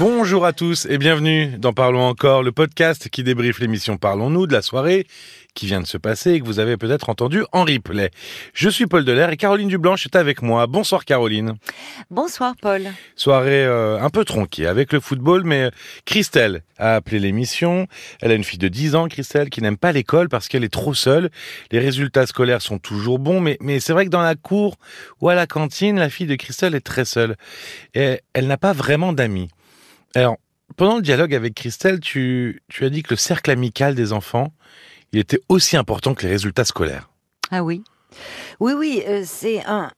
Bonjour à tous et bienvenue dans Parlons encore, le podcast qui débriefe l'émission Parlons-nous de la soirée qui vient de se passer et que vous avez peut-être entendu en replay. Je suis Paul Delair et Caroline Dublanche est avec moi. Bonsoir Caroline. Bonsoir Paul. Soirée euh, un peu tronquée avec le football, mais euh, Christelle a appelé l'émission. Elle a une fille de 10 ans, Christelle, qui n'aime pas l'école parce qu'elle est trop seule. Les résultats scolaires sont toujours bons, mais, mais c'est vrai que dans la cour ou à la cantine, la fille de Christelle est très seule. Et elle n'a pas vraiment d'amis. Alors, pendant le dialogue avec Christelle, tu, as dit que le cercle amical des enfants, il était aussi important que les résultats scolaires. Ah oui. Oui, oui, euh, c'est un.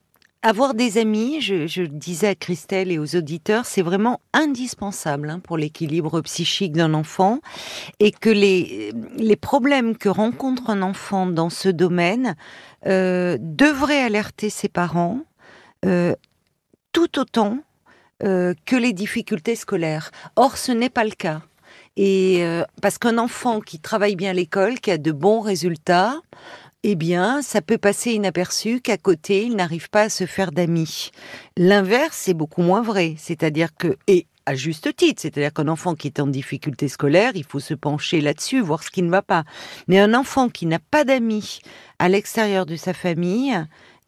Avoir des amis, je, je, disais à Christelle et aux auditeurs, c'est vraiment indispensable hein, pour l'équilibre psychique d'un enfant et que les, les problèmes que rencontre un enfant dans ce domaine euh, devraient alerter ses parents euh, tout autant euh, que les difficultés scolaires. Or, ce n'est pas le cas. Et euh, parce qu'un enfant qui travaille bien à l'école, qui a de bons résultats, eh bien, ça peut passer inaperçu qu'à côté, il n'arrive pas à se faire d'amis. L'inverse est beaucoup moins vrai. C'est-à-dire que, et à juste titre, c'est-à-dire qu'un enfant qui est en difficulté scolaire, il faut se pencher là-dessus, voir ce qui ne va pas. Mais un enfant qui n'a pas d'amis à l'extérieur de sa famille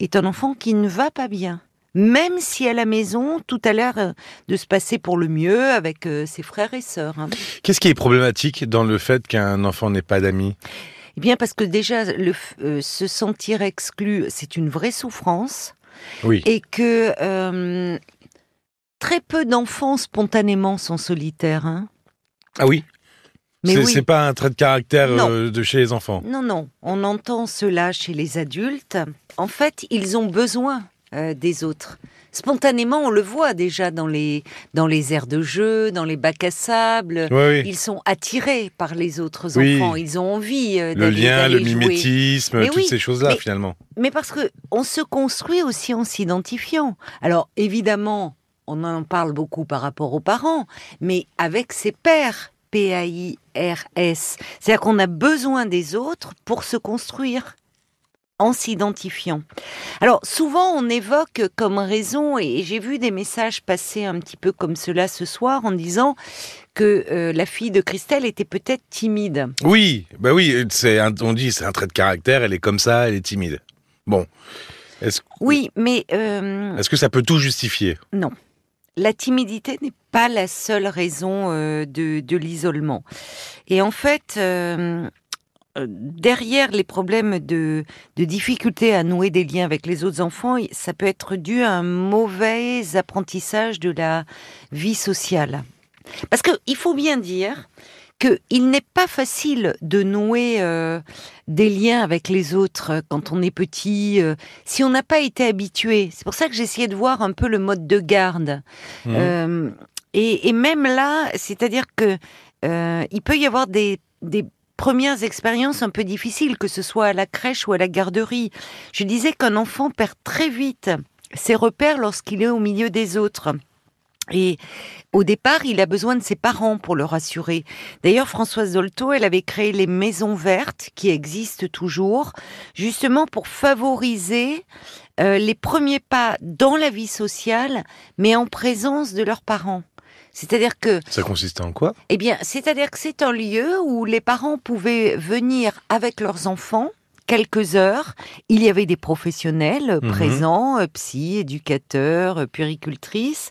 est un enfant qui ne va pas bien même si à la maison, tout a l'air euh, de se passer pour le mieux avec euh, ses frères et sœurs. Hein. Qu'est-ce qui est problématique dans le fait qu'un enfant n'ait pas d'amis? Eh bien, parce que déjà, le, euh, se sentir exclu, c'est une vraie souffrance. Oui. Et que euh, très peu d'enfants spontanément sont solitaires. Hein. Ah oui? Mais C'est oui. c'est pas un trait de caractère euh, de chez les enfants? Non, non, on entend cela chez les adultes. En fait, ils ont besoin euh, des autres. Spontanément, on le voit déjà dans les, dans les aires de jeu, dans les bacs à sable. Oui, oui. Ils sont attirés par les autres Oui. enfants. Ils ont envie euh, Le lien, le jouer. mimétisme, Mais toutes ces choses-là mais- finalement. Mais parce que on se construit aussi en s'identifiant. Alors évidemment, on en parle beaucoup par rapport aux parents, mais avec ses pairs, P-A-I-R-S. C'est-à-dire qu'on a besoin des autres pour se construire en s'identifiant. Alors souvent on évoque comme raison, et j'ai vu des messages passer un petit peu comme cela ce soir en disant que euh, la fille de Christelle était peut-être timide. Oui, bah oui, c'est on dit c'est un trait de caractère, elle est comme ça, elle est timide. Bon. Est-ce Oui, mais euh, est-ce que ça peut tout justifier? Non. La timidité n'est pas la seule raison euh, de, de l'isolement. Et en fait, euh, derrière les problèmes de, de difficulté à nouer des liens avec les autres enfants, ça peut être dû à un mauvais apprentissage de la vie sociale. Parce qu'il faut bien dire qu'il n'est pas facile de nouer euh, des liens avec les autres euh, quand on est petit, euh, si on n'a pas été habitué. C'est pour ça que j'essayais de voir un peu le mode de garde. Euh, et, et même là, c'est-à-dire que euh, il peut y avoir des, des premières expériences un peu difficiles, que ce soit à la crèche ou à la garderie. Je disais qu'un enfant perd très vite ses repères lorsqu'il est au milieu des autres. Et au départ, il a besoin de ses parents pour le rassurer. D'ailleurs, Françoise Dolto, elle avait créé les maisons vertes qui existent toujours, justement pour favoriser euh, les premiers pas dans la vie sociale, mais en présence de leurs parents. C'est-à-dire que Ça consiste en quoi? Eh bien, c'est-à-dire que c'est un lieu où les parents pouvaient venir avec leurs enfants quelques heures. Il y avait des professionnels Mhm. présents, euh, psy, éducateurs, euh, puéricultrices.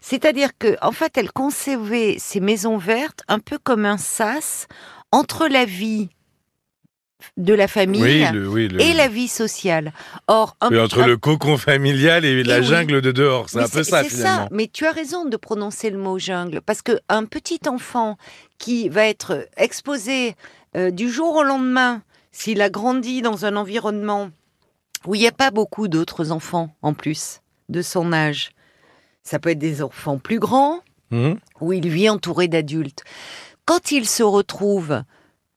C'est-à-dire que, en fait, elle concevait ces maisons vertes un peu comme un sas entre la vie de la famille Oui, le, oui, le- et la vie sociale. Or, un, entre le cocon familial et la oui. jungle de dehors, c'est un peu ça finalement. Mais tu as raison de prononcer le mot jungle, parce que un petit enfant qui va être exposé euh, du jour au lendemain, s'il a grandi dans un environnement où il n'y a pas beaucoup d'autres enfants en plus de son âge, ça peut être des enfants plus grands, Mhm. où il vit entouré d'adultes. Quand il se retrouve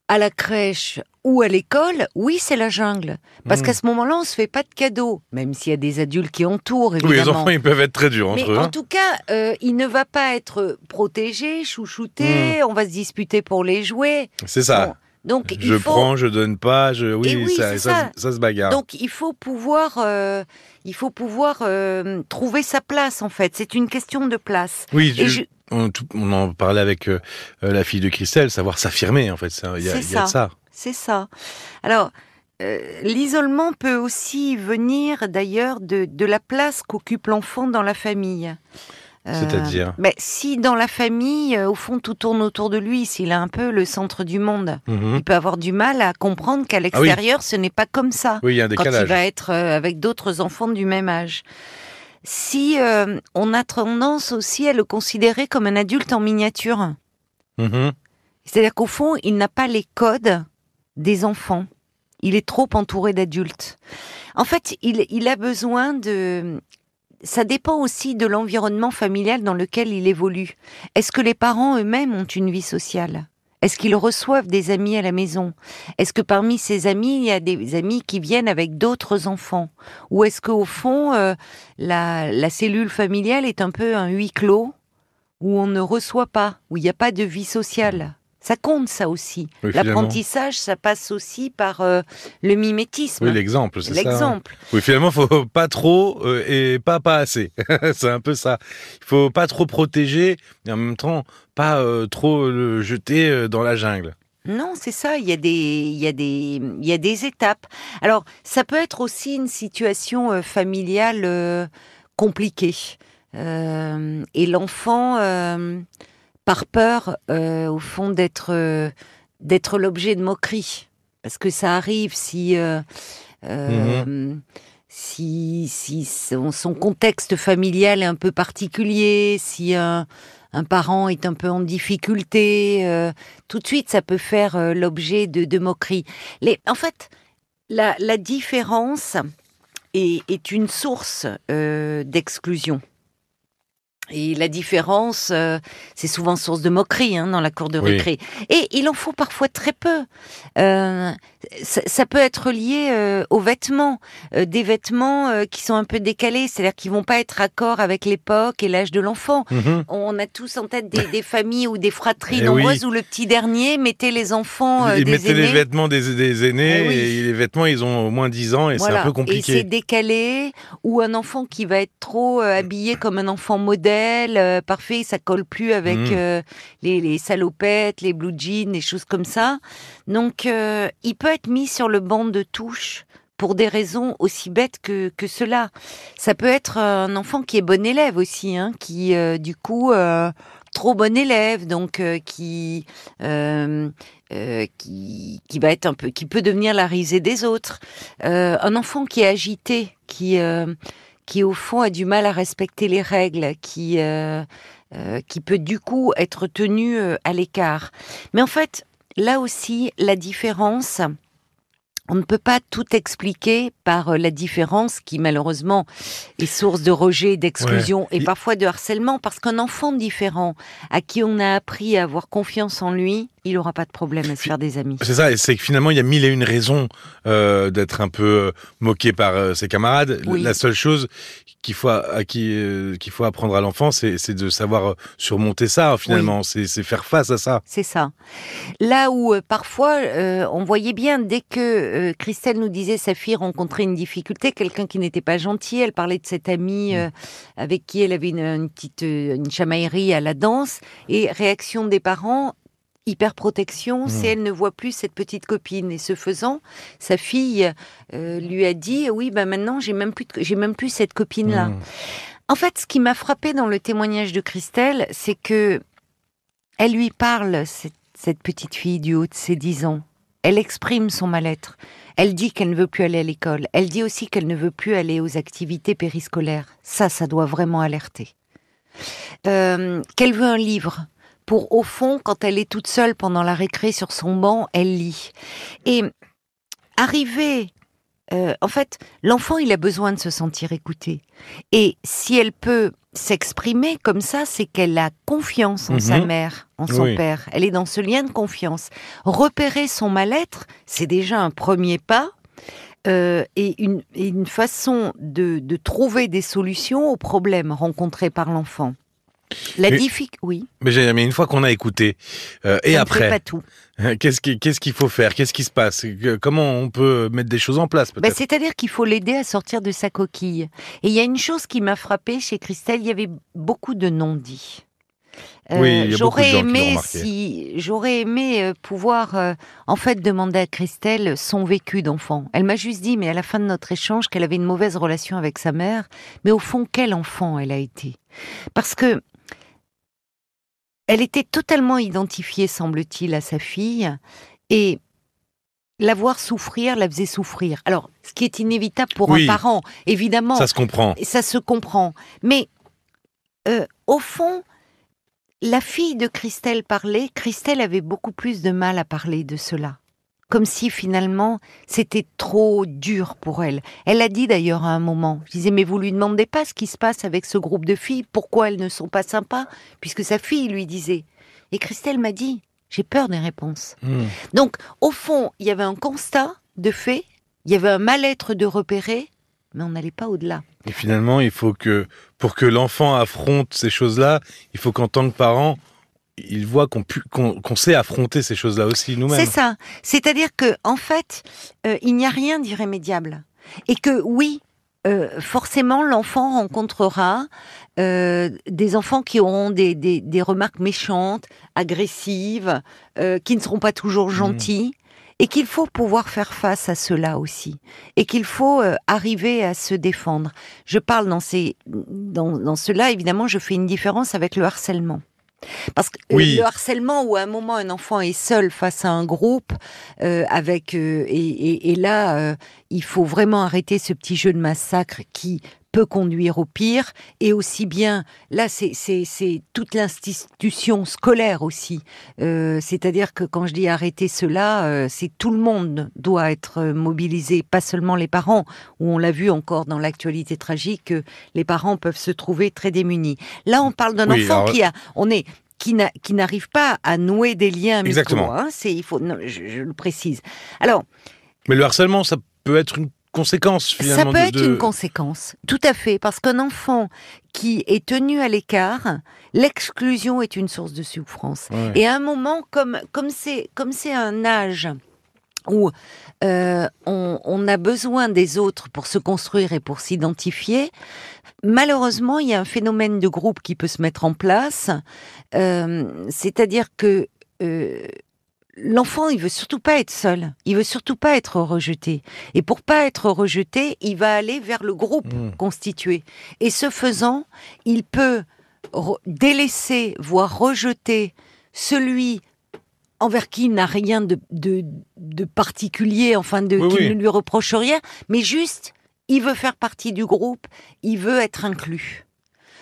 à la crèche ou à l'école, oui, c'est la jungle. Parce Mhm. qu'à ce moment-là, on se fait pas de cadeaux, même s'il y a des adultes qui entourent, Oui, les enfants, ils peuvent être très durs Mais entre eux. en hein. tout cas, euh, il ne va pas être protégé, chouchouté, on va se disputer pour les jouets. C'est ça. Bon, donc il je faut... prends, je donne pas, je... oui, Eh oui, ça, c'est ça, ça. ça se bagarre. Donc il faut pouvoir, euh, il faut pouvoir euh, trouver sa place en fait. C'est une question de place. oui, Et je- je- on, en parlait avec la fille de Christelle, savoir s'affirmer en fait. Il y, a, ça. C'est ça. Alors, l'isolement peut aussi venir d'ailleurs de, de, la place qu'occupe l'enfant dans la famille. C'est-à-dire mais Si dans la famille, au fond, tout tourne autour de lui, s'il est un peu le centre du monde, mhm. il peut avoir du mal à comprendre qu'à ah l'extérieur, ce n'est pas comme ça. Oui, il y a un décalage. Quand il va être avec d'autres enfants du même âge si euh, on a tendance aussi à le considérer comme un adulte en miniature. Mm-hmm. C'est-à-dire qu'au fond, il n'a pas les codes des enfants. Il est trop entouré d'adultes. En fait, il, a besoin de... Ça dépend aussi de l'environnement familial dans lequel il évolue. Est-ce que les parents eux-mêmes ont une vie sociale? Est-ce qu'ils reçoivent des amis à la maison? Est-ce que parmi ces amis, il y a des amis qui viennent avec d'autres enfants? Ou est-ce qu'au fond, euh, la, cellule familiale est un peu un huis clos où on ne reçoit pas, où il n'y a pas de vie sociale? Ça compte ça aussi. L'apprentissage, ça passe aussi par euh, le mimétisme. Oui, l'exemple, c'est ça. L'exemple. Oui, finalement, faut pas trop euh, et pas pas assez. c'est un peu ça. Il faut pas trop protéger, mais en même temps, pas euh, trop le jeter dans la jungle. Non, c'est ça. Il y a des, il y a des, il y a des étapes. Alors, ça peut être aussi une situation familiale compliquée. et l'enfant par peur, euh, au fond, d'être euh, d'être l'objet de moqueries, parce que ça arrive si euh, mhm. si, si son, contexte familial est un peu particulier, si un, un parent est un peu en difficulté, tout de suite ça peut faire l'objet de, de moqueries. Les, en fait, la, la différence est, est, une source d'exclusion. Et la différence, euh, c'est souvent source de moquerie hein, dans la cour de récré. Et il en faut parfois très peu. Euh, ça, peut être lié euh, aux vêtements, des vêtements qui sont un peu décalés, c'est-à-dire qui vont pas être accord avec l'époque et l'âge de l'enfant. Mhm. On a tous en tête des, familles ou des fratries eh nombreuses où le petit dernier mettait les enfants des mettait les vêtements des, aînés eh et les vêtements ils ont au moins 10 ans et c'est un peu compliqué. Et c'est décalé ou un enfant qui va être trop habillé comme un enfant modèle euh, parfait, ça colle plus avec mm. euh, les, salopettes, les blue jeans, les choses comme ça. Donc, euh, il peut être mis sur le banc de touche pour des raisons aussi bêtes que, que cela. Ça peut être un enfant qui est bon élève aussi, hein, qui du coup trop bon élève, donc qui qui qui va être un peu, qui peut devenir la risée des autres. un enfant qui est agité, qui qui au fond a du mal à respecter les règles, qui euh, euh, qui peut du coup être tenu euh, à l'écart. Mais en fait, là aussi, la différence, on ne peut pas tout expliquer par la différence qui malheureusement est source de rejet, d'exclusion et parfois de harcèlement, parce qu'un enfant différent à qui on a appris à avoir confiance en lui, il n'aura pas de problème à se faire des amis. C'est ça, et c'est que finalement, il y a mille et une raisons euh, d'être un peu euh, moqué par euh, ses camarades. La seule chose qu'il faut, à, qu'il faut apprendre à l'enfant, c'est de savoir surmonter ça, finalement. C'est faire face à ça. C'est ça. Là où, parfois, on voyait bien, dès que Christelle nous disait sa fille rencontrait une difficulté, quelqu'un qui n'était pas gentil, elle parlait de cette amie mm. avec qui elle avait une, une petite une chamaillerie à la danse, et réaction des parents, hyper protection si hmm. elle ne voit plus cette petite copine. Et ce faisant, sa fille euh, lui a dit oui, ben maintenant j'ai même plus j'ai même plus cette copine là. Hmm. En fait, ce qui m'a frappé dans le témoignage de Christelle, c'est que elle lui parle cette, cette petite fille du haut de ses dix ans. Elle exprime son mal-être. Elle dit qu'elle ne veut plus aller à l'école. Elle dit aussi qu'elle ne veut plus aller aux activités périscolaires. Ça, ça doit vraiment alerter. Euh, qu'elle veut un livre pour au fond, quand elle est toute seule pendant la récré sur son banc, elle lit. Et arriver, euh, en fait, l'enfant, il a besoin de se sentir écouté. Et si elle peut s'exprimer comme ça, c'est qu'elle a confiance en sa mhm. mère, en son père. Elle est dans ce lien de confiance. Repérer son mal-être, c'est déjà un premier pas. Euh, et, une, une, façon de, de trouver des solutions aux problèmes rencontrés par l'enfant. La difficulté, oui. Mais, mais une fois qu'on a écouté, euh, et après, pas tout. Qu'est-ce qu'il faut faire? Qu'est-ce qui se passe? Comment on peut mettre des choses en place bah, C'est-à-dire qu'il faut l'aider à sortir de sa coquille. Et il y a une chose qui m'a frappée chez Christelle, il y avait beaucoup de non-dits. Oui, j'aurais aimé si j'aurais aimé pouvoir en fait demander à Christelle son vécu d'enfant. Elle m'a juste dit, mais à la fin de notre échange, qu'elle avait une mauvaise relation avec sa mère. Mais au fond, quel enfant elle a été? Parce que elle était totalement identifiée, semble-t-il, à sa fille, et la voir souffrir la faisait souffrir. Alors, ce qui est inévitable pour un parent, évidemment. Ça se comprend. Ça se comprend. Mais, euh, au fond, la fille de Christelle parlait, Christelle avait beaucoup plus de mal à parler de cela. Comme si finalement c'était trop dur pour elle. Elle a dit d'ailleurs à un moment, je disais mais vous lui demandez pas ce qui se passe avec ce groupe de filles, pourquoi elles ne sont pas sympas, puisque sa fille lui disait. Et Christelle m'a dit, j'ai peur des réponses. Hmm. Donc, au fond, il y avait un constat de fait, il y avait un mal-être de repérer, mais on n'allait pas au-delà. Et finalement, il faut que, pour que l'enfant affronte ces choses-là, il faut qu'en tant que parent, il voit qu'on sait affronter ces choses-là aussi nous-mêmes. C'est ça. C'est-à-dire que, en fait, euh, il n'y a rien d'irrémédiable. Et que oui, euh, forcément, l'enfant rencontrera euh, des enfants qui auront des, des, remarques méchantes, agressives, euh, qui ne seront pas toujours mmh. gentils, et qu'il faut pouvoir faire face à cela aussi, et qu'il faut arriver à se défendre. Je parle dans, ces, dans, dans cela, évidemment, je fais une différence avec le harcèlement. Parce que euh, le harcèlement où à un moment un enfant est seul face à un groupe, euh, avec euh, et, là il faut vraiment arrêter ce petit jeu de massacre qui peut conduire au pire et aussi bien là c'est c'est toute l'institution scolaire aussi c'est-à-dire que quand je dis arrêter cela c'est tout le monde doit être mobilisé pas seulement les parents où on l'a vu encore dans l'actualité tragique que les parents peuvent se trouver très démunis là on parle d'un enfant qui a on est qui n'arrive pas à nouer des liens Exactement. Hein, c'est, il faut, je, le précise. Alors. Mais le harcèlement, ça peut être une conséquence finalement. Ça peut être une conséquence, tout à fait, parce qu'un enfant qui est tenu à l'écart, l'exclusion est une source de souffrance. Et à un moment, comme comme c'est comme c'est un âge où euh, on, a besoin des autres pour se construire et pour s'identifier, malheureusement, il y a un phénomène de groupe qui peut se mettre en place, euh, c'est-à-dire que euh, l'enfant, il veut surtout pas être seul, il veut surtout pas être rejeté, et pour pas être rejeté, il va aller vers le groupe mmh. constitué, et ce faisant, il peut délaisser, voire rejeter celui envers qui il n'a rien de, de, particulier, enfin, de, qui ne lui reproche rien, mais juste, il veut faire partie du groupe, il veut être inclus.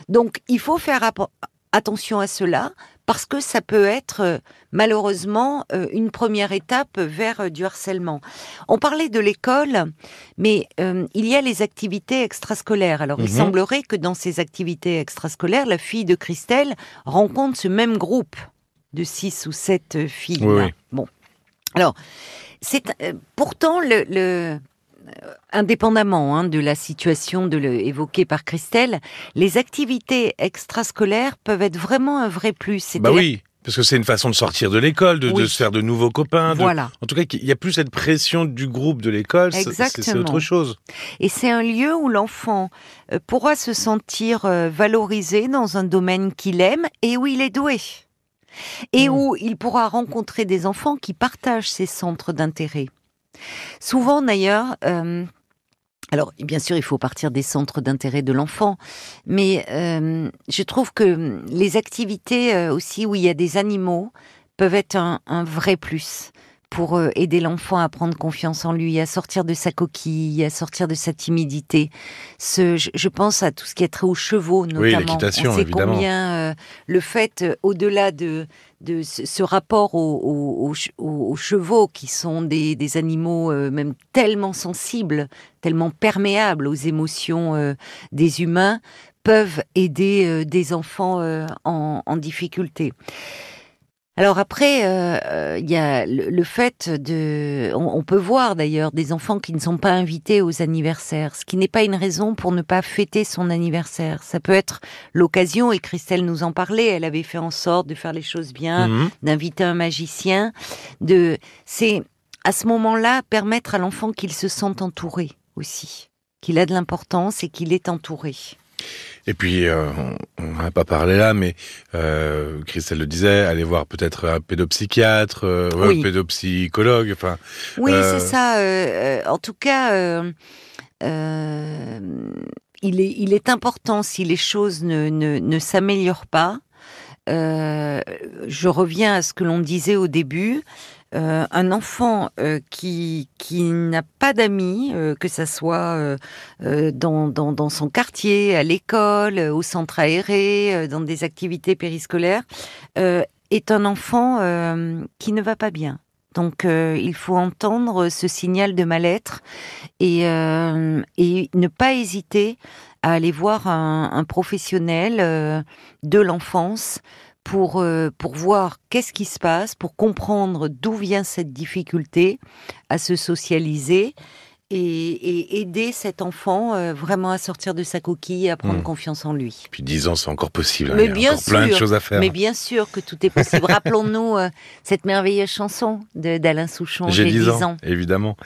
Donc, il faut faire attention à cela, parce que ça peut être euh, malheureusement euh, une première étape vers euh, du harcèlement. On parlait de l'école, mais il y a les activités extrascolaires. Alors il mhm. semblerait que dans ces activités extrascolaires, la fille de Christelle rencontre ce même groupe de six ou sept filles. Bon, alors c'est euh, pourtant le, euh, indépendamment hein, de la situation de le, évoquée par Christelle, les activités extrascolaires peuvent être vraiment un vrai plus. Bah oui. Parce que c'est une façon de sortir de l'école, de, se faire de nouveaux copains. Voilà. En tout cas, il n'y a plus cette pression du groupe de l'école, c'est autre chose. Et c'est un lieu où l'enfant euh, pourra se sentir valorisé dans un domaine qu'il aime et où il est doué et mmh. où il pourra rencontrer des enfants qui partagent ses centres d'intérêt. Souvent d'ailleurs, euh, alors bien sûr il faut partir des centres d'intérêt de l'enfant, mais euh, je trouve que les activités euh, aussi où il y a des animaux peuvent être un vrai plus pour euh, aider l'enfant à prendre confiance en lui, à sortir de sa coquille, à sortir de sa timidité. Ce, je, pense à tout ce qui est trait aux chevaux, notamment. Oui, l'équitation, On sait combien euh, le fait, euh, au-delà de, de ce, rapport aux, chevaux, qui sont des, animaux même tellement sensibles, tellement perméables aux émotions des humains, peuvent aider des enfants en, en difficulté. Alors après, euh, euh, il y a le, fait de, on, peut voir d'ailleurs des enfants qui ne sont pas invités aux anniversaires, ce qui n'est pas une raison pour ne pas fêter son anniversaire. Ça peut être l'occasion, et Christelle nous en parlait, elle avait fait en sorte de faire les choses bien, mhm. d'inviter un magicien. De, c'est à ce moment-là permettre à l'enfant qu'il se sente entouré aussi, qu'il a de l'importance et qu'il est entouré. Et puis, euh, on n'a pas parlé là, mais euh, Christelle le disait, aller voir peut-être un pédopsychiatre, euh, Oui. un pédopsychologue. Enfin, Oui, c'est ça. en tout cas, il, est, il est important si les choses ne, ne, ne s'améliorent pas. je reviens à ce que l'on disait au début. Euh, un enfant euh, qui, qui n'a pas d'amis, euh, que ça soit dans, dans, son quartier, à l'école, au centre aéré, dans des activités périscolaires, est un enfant qui ne va pas bien. Donc il faut entendre ce signal de mal-être et, et ne pas hésiter à aller voir un, professionnel de l'enfance pour, euh, pour voir qu'est-ce qui se passe, pour comprendre d'où vient cette difficulté à se socialiser et, et aider cet enfant euh, vraiment à sortir de sa coquille et à prendre Mm. confiance en lui. puis 10 ans, c'est encore possible. hein, Mais il y a bien encore plein de sûr, choses à faire. Mais bien sûr que tout est possible. Rappelons-nous euh, cette merveilleuse chanson d'Alain Souchon, J'ai 10 ans, évidemment.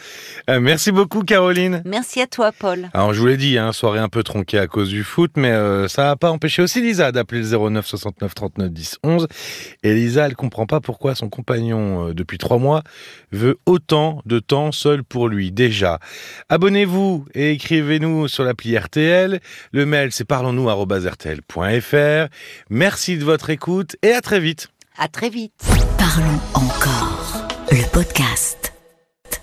Euh, merci beaucoup, Caroline. Merci à toi, Paul. Alors, je vous l'ai dit, hein, soirée un peu tronquée à cause du foot, mais ça n'a pas empêché aussi Lisa d'appeler le 09 69 39 10 11. Et Lisa, elle comprend pas pourquoi son compagnon, depuis trois mois, veut autant de temps seul pour lui, déjà. Abonnez-vous et écrivez-nous sur l'appli RTL. Le mail, c'est parlons-nous@rtl.fr. Merci de votre écoute et à très vite. À très vite. Parlons encore. Le podcast.